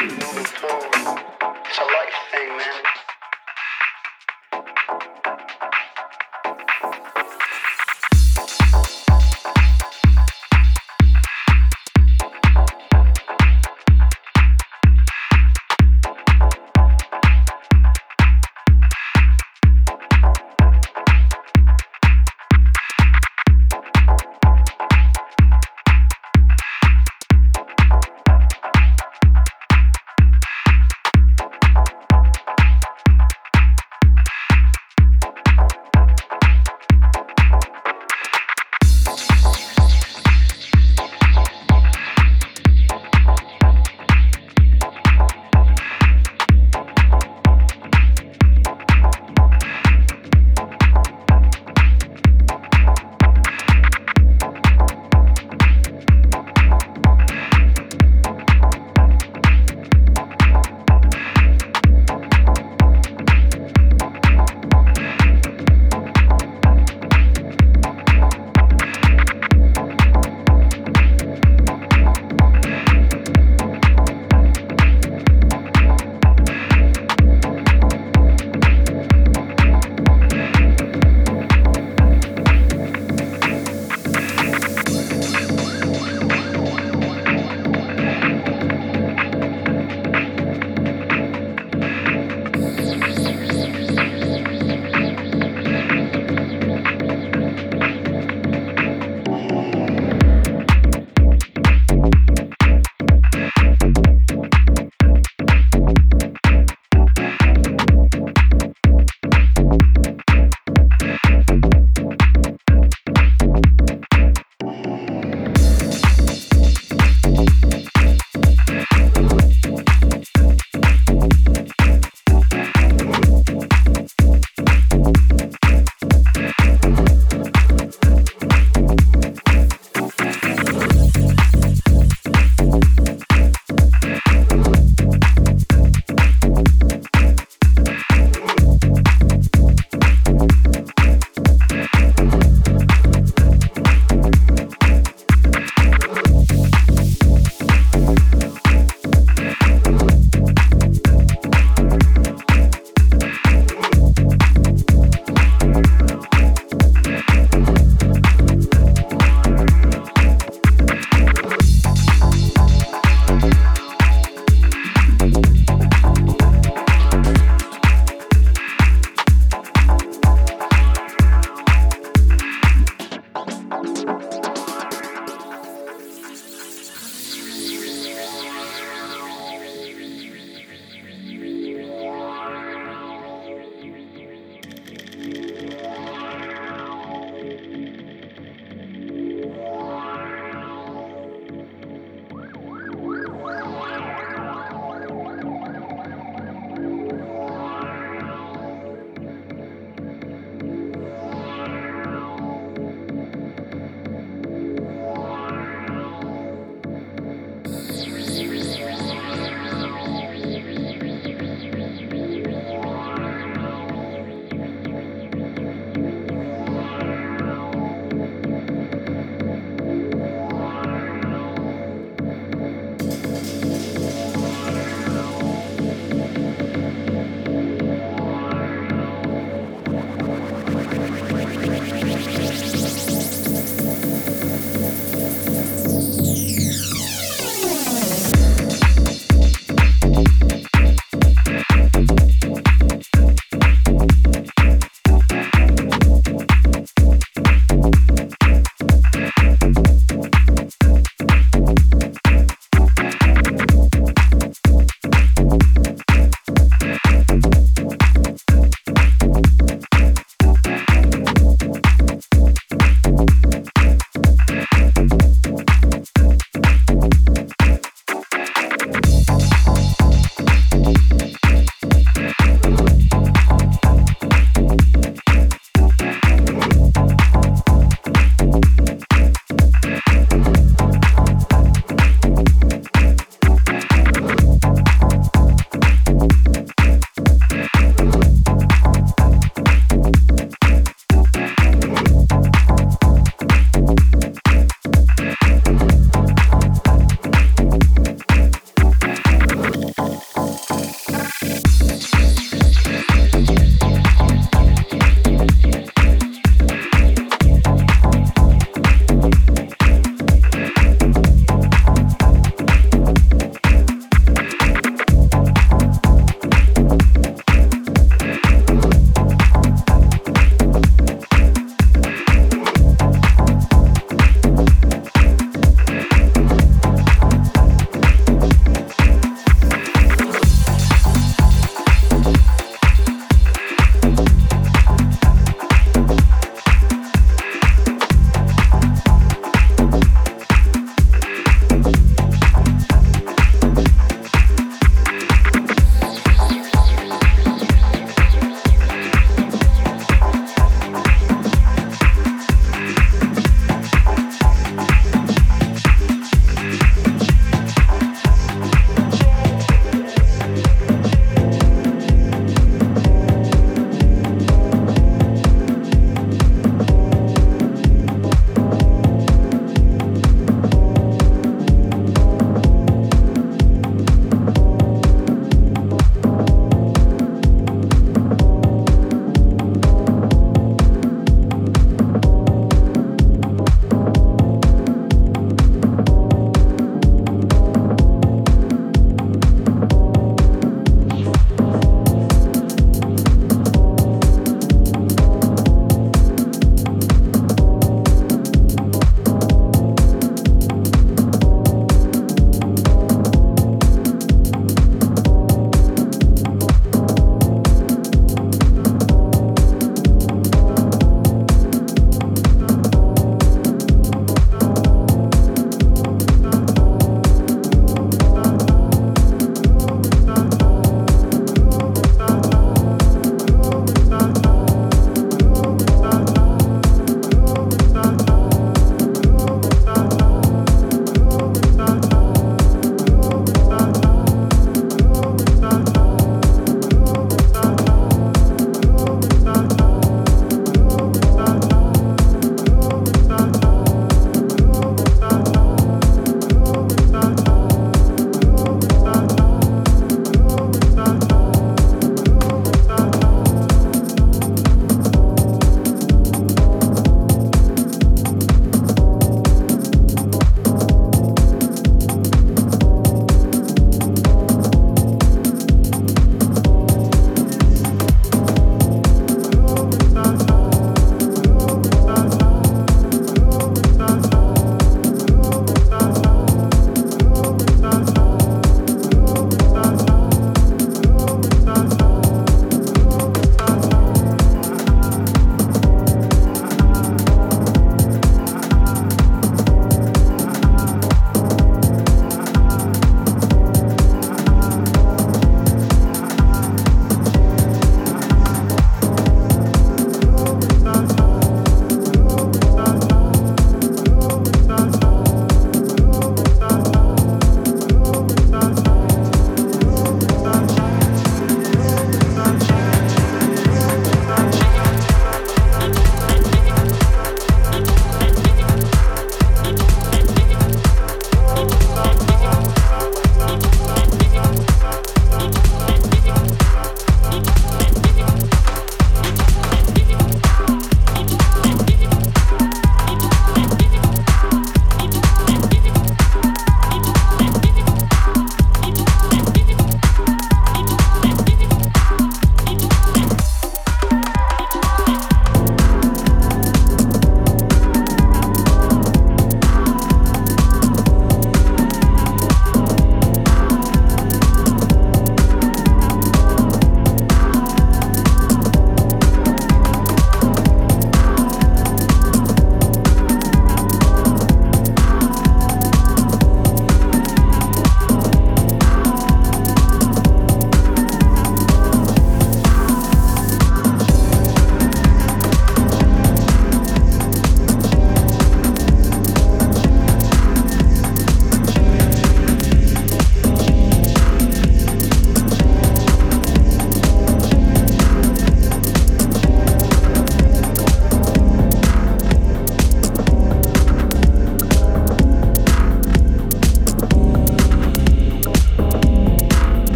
It's a life thing, man.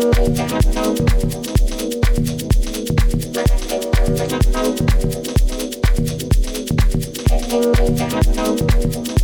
Thank you.